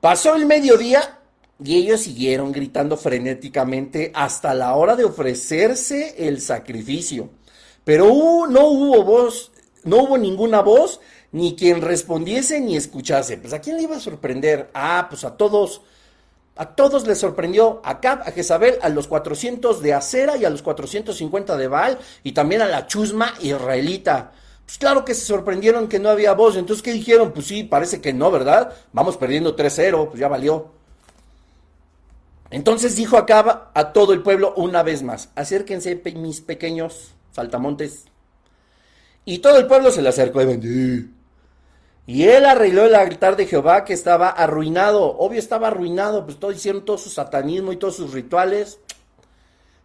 Pasó el mediodía y ellos siguieron gritando frenéticamente hasta la hora de ofrecerse el sacrificio. Pero no hubo voz, no hubo ninguna voz, ni quien respondiese ni escuchase. Pues a quién le iba a sorprender? Ah, pues a todos. A todos les sorprendió a Cab, a Jezabel, a los 400 de Acera y a los 450 de Baal y también a la chusma israelita. Pues claro que se sorprendieron que no había voz. Entonces, ¿qué dijeron? Pues sí, parece que no, ¿verdad? Vamos perdiendo 3-0, pues ya valió. Entonces dijo acá a todo el pueblo una vez más, acérquense mis pequeños saltamontes. Y todo el pueblo se le acercó y vendí. Y él arregló el altar de Jehová que estaba arruinado. Obvio estaba arruinado, pues todo hicieron todo su satanismo y todos sus rituales.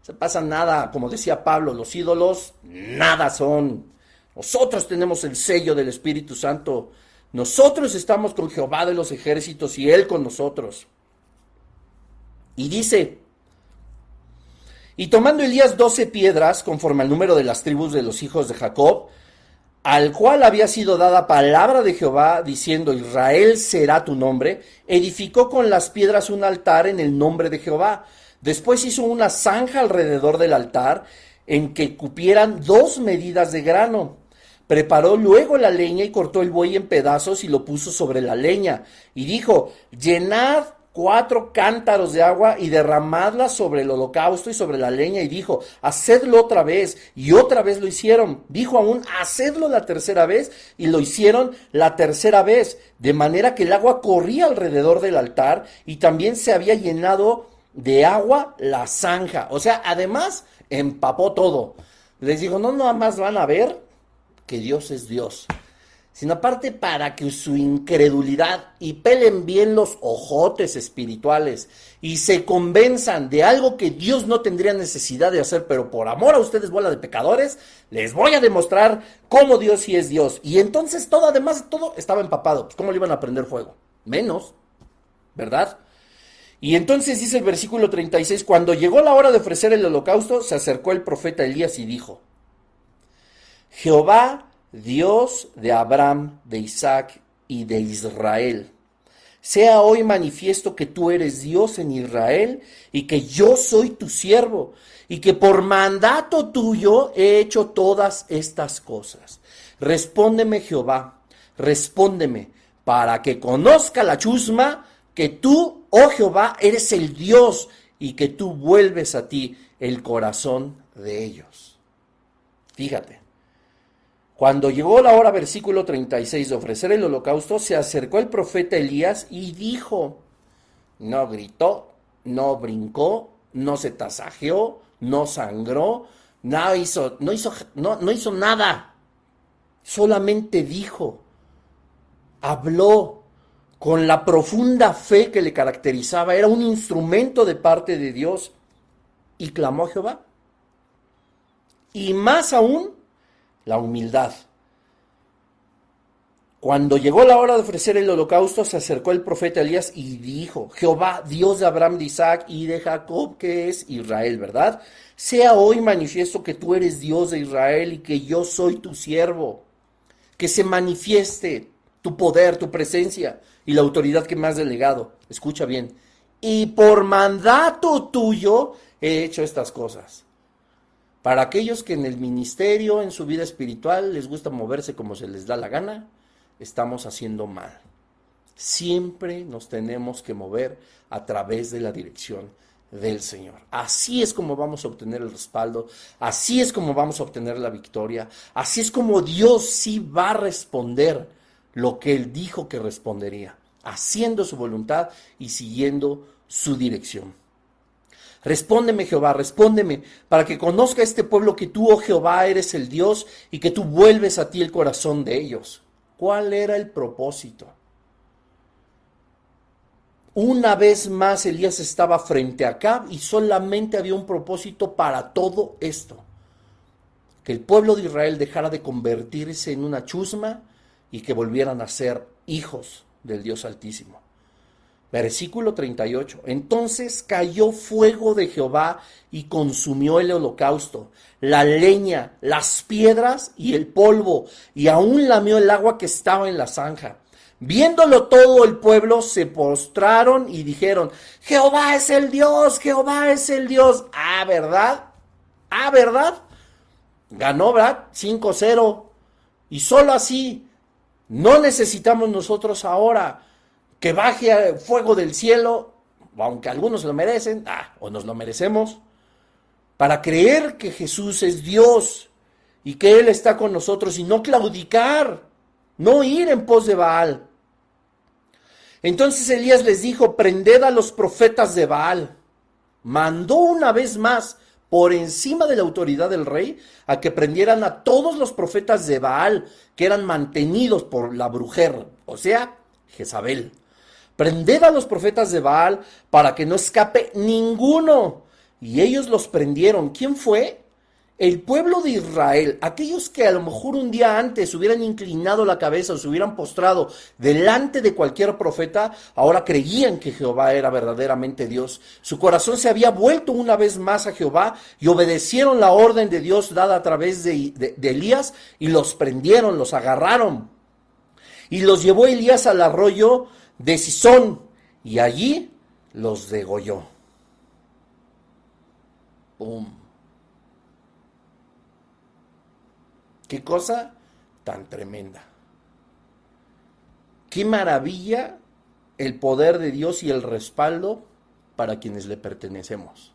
Se pasa nada, como decía Pablo, los ídolos nada son. Nosotros tenemos el sello del Espíritu Santo. Nosotros estamos con Jehová de los ejércitos y Él con nosotros. Y dice, y tomando Elías doce piedras, conforme al número de las tribus de los hijos de Jacob, al cual había sido dada palabra de Jehová, diciendo, Israel será tu nombre, edificó con las piedras un altar en el nombre de Jehová. Después hizo una zanja alrededor del altar, en que cupieran dos medidas de grano Preparó luego la leña y cortó el buey en pedazos y lo puso sobre la leña. Y dijo, llenad cuatro cántaros de agua y derramadla sobre el holocausto y sobre la leña. Y dijo, hacedlo otra vez. Y otra vez lo hicieron. Dijo aún, hacedlo la tercera vez. Y lo hicieron la tercera vez. De manera que el agua corría alrededor del altar y también se había llenado de agua la zanja. O sea, además empapó todo. Les dijo, no nada más van a ver que Dios es Dios, sino aparte para que su incredulidad y pelen bien los ojotes espirituales y se convenzan de algo que Dios no tendría necesidad de hacer, pero por amor a ustedes, bola de pecadores, les voy a demostrar cómo Dios sí es Dios. Y entonces todo, además todo, estaba empapado. Pues, ¿Cómo le iban a prender fuego? Menos, ¿verdad? Y entonces dice el versículo 36, cuando llegó la hora de ofrecer el holocausto, se acercó el profeta Elías y dijo, Jehová, Dios de Abraham, de Isaac y de Israel. Sea hoy manifiesto que tú eres Dios en Israel y que yo soy tu siervo y que por mandato tuyo he hecho todas estas cosas. Respóndeme Jehová, respóndeme para que conozca la chusma que tú, oh Jehová, eres el Dios y que tú vuelves a ti el corazón de ellos. Fíjate. Cuando llegó la hora, versículo 36, de ofrecer el holocausto, se acercó el profeta Elías y dijo, no gritó, no brincó, no se tasajeó, no sangró, no hizo, no hizo, no, no hizo nada. Solamente dijo, habló con la profunda fe que le caracterizaba, era un instrumento de parte de Dios y clamó a Jehová. Y más aún, la humildad. Cuando llegó la hora de ofrecer el holocausto, se acercó el profeta Elías y dijo, Jehová, Dios de Abraham, de Isaac y de Jacob, que es Israel, ¿verdad? Sea hoy manifiesto que tú eres Dios de Israel y que yo soy tu siervo. Que se manifieste tu poder, tu presencia y la autoridad que me has delegado. Escucha bien. Y por mandato tuyo he hecho estas cosas. Para aquellos que en el ministerio, en su vida espiritual, les gusta moverse como se les da la gana, estamos haciendo mal. Siempre nos tenemos que mover a través de la dirección del Señor. Así es como vamos a obtener el respaldo, así es como vamos a obtener la victoria, así es como Dios sí va a responder lo que él dijo que respondería, haciendo su voluntad y siguiendo su dirección. Respóndeme, Jehová, respóndeme, para que conozca este pueblo que tú, oh Jehová, eres el Dios y que tú vuelves a ti el corazón de ellos. ¿Cuál era el propósito? Una vez más Elías estaba frente a Acab y solamente había un propósito para todo esto. Que el pueblo de Israel dejara de convertirse en una chusma y que volvieran a ser hijos del Dios Altísimo. Versículo 38. Entonces cayó fuego de Jehová y consumió el holocausto, la leña, las piedras y el polvo, y aún lamió el agua que estaba en la zanja. Viéndolo todo el pueblo se postraron y dijeron, Jehová es el Dios, Jehová es el Dios. Ah, ¿verdad? Ah, ¿verdad? Ganó, ¿verdad? 5-0. Y solo así, no necesitamos nosotros ahora que baje fuego del cielo, aunque algunos lo merecen, ah, o nos lo merecemos, para creer que Jesús es Dios y que Él está con nosotros y no claudicar, no ir en pos de Baal. Entonces Elías les dijo, prended a los profetas de Baal. Mandó una vez más, por encima de la autoridad del rey, a que prendieran a todos los profetas de Baal que eran mantenidos por la brujer, o sea, Jezabel. Prended a los profetas de Baal para que no escape ninguno. Y ellos los prendieron. ¿Quién fue? el pueblo de Israel, aquellos que a lo mejor un día antes hubieran inclinado la cabeza o se hubieran postrado delante de cualquier profeta, ahora creían que Jehová era verdaderamente Dios. Su corazón se había vuelto una vez más a Jehová y obedecieron la orden de Dios dada a través de, Elías y los prendieron, los agarraron. Y los llevó Elías al arroyo de Sison y allí los degolló. ¡Pum! Qué cosa tan tremenda. Qué maravilla el poder de Dios y el respaldo para quienes le pertenecemos.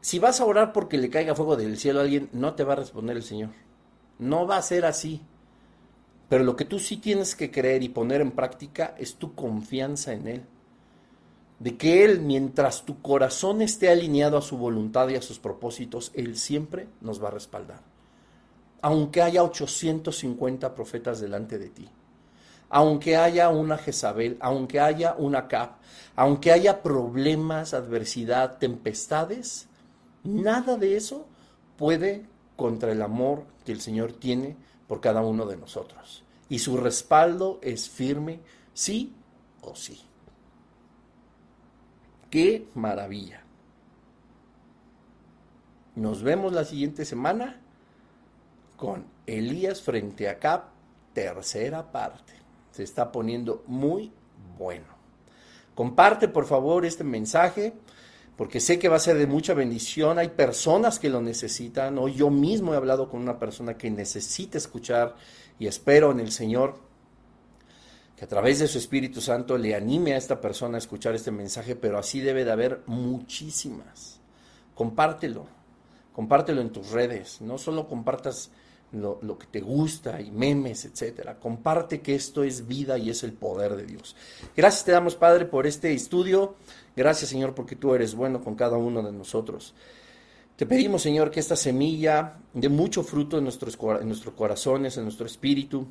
Si vas a orar porque le caiga fuego del cielo a alguien, no te va a responder el Señor. No va a ser así. Pero lo que tú sí tienes que creer y poner en práctica es tu confianza en Él de que Él, mientras tu corazón esté alineado a su voluntad y a sus propósitos, Él siempre nos va a respaldar. Aunque haya 850 profetas delante de ti, aunque haya una Jezabel, aunque haya una Cap, aunque haya problemas, adversidad, tempestades, nada de eso puede contra el amor que el Señor tiene por cada uno de nosotros. Y su respaldo es firme, sí o sí. ¡Qué maravilla! Nos vemos la siguiente semana con Elías frente a Cap, tercera parte. Se está poniendo muy bueno. Comparte por favor este mensaje porque sé que va a ser de mucha bendición. Hay personas que lo necesitan. Hoy yo mismo he hablado con una persona que necesita escuchar y espero en el Señor que a través de su Espíritu Santo le anime a esta persona a escuchar este mensaje, pero así debe de haber muchísimas. Compártelo, compártelo en tus redes, no solo compartas lo, que te gusta y memes, etcétera. Comparte que esto es vida y es el poder de Dios. Gracias te damos, Padre, por este estudio. Gracias, Señor, porque tú eres bueno con cada uno de nosotros. Te pedimos, Señor, que esta semilla dé mucho fruto en nuestros, en nuestros corazones, en nuestro espíritu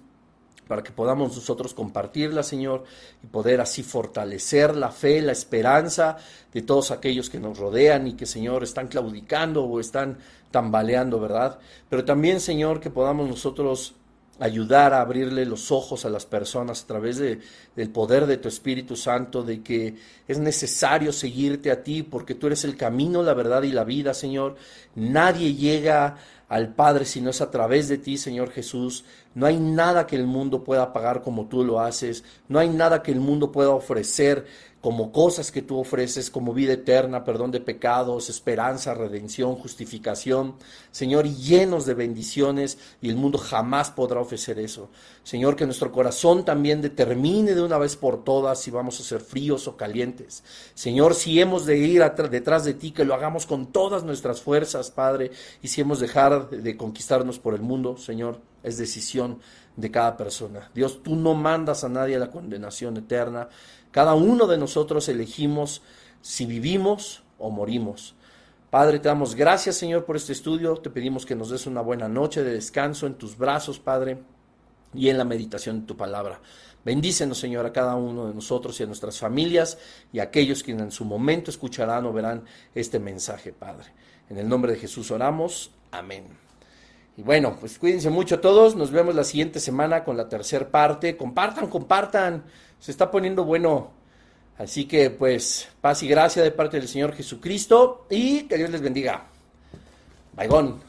para que podamos nosotros compartirla, Señor, y poder así fortalecer la fe, la esperanza de todos aquellos que nos rodean y que, Señor, están claudicando o están tambaleando, ¿verdad? Pero también, Señor, que podamos nosotros ayudar a abrirle los ojos a las personas a través de, del poder de tu Espíritu Santo, de que es necesario seguirte a ti porque tú eres el camino, la verdad y la vida, Señor. Nadie llega al Padre si no es a través de ti, Señor Jesús. No hay nada que el mundo pueda pagar como tú lo haces. No hay nada que el mundo pueda ofrecer como cosas que tú ofreces, como vida eterna, perdón de pecados, esperanza, redención, justificación, Señor, llenos de bendiciones y el mundo jamás podrá ofrecer eso. Señor, que nuestro corazón también determine de una vez por todas si vamos a ser fríos o calientes. Señor, si hemos de ir detrás de ti, que lo hagamos con todas nuestras fuerzas, Padre, y si hemos de dejar de conquistarnos por el mundo, Señor, es decisión de cada persona. Dios, tú no mandas a nadie a la condenación eterna. Cada uno de nosotros elegimos si vivimos o morimos. Padre, te damos gracias, Señor, por este estudio. Te pedimos que nos des una buena noche de descanso en tus brazos, Padre, y en la meditación de tu palabra. Bendícenos, Señor, a cada uno de nosotros y a nuestras familias y a aquellos que en su momento escucharán o verán este mensaje, Padre. En el nombre de Jesús oramos. Amén. Y bueno, pues cuídense mucho todos. Nos vemos la siguiente semana con la tercera parte. Compartan, compartan. Se está poniendo bueno. Así que pues paz y gracia de parte del Señor Jesucristo y que Dios les bendiga. Baigón.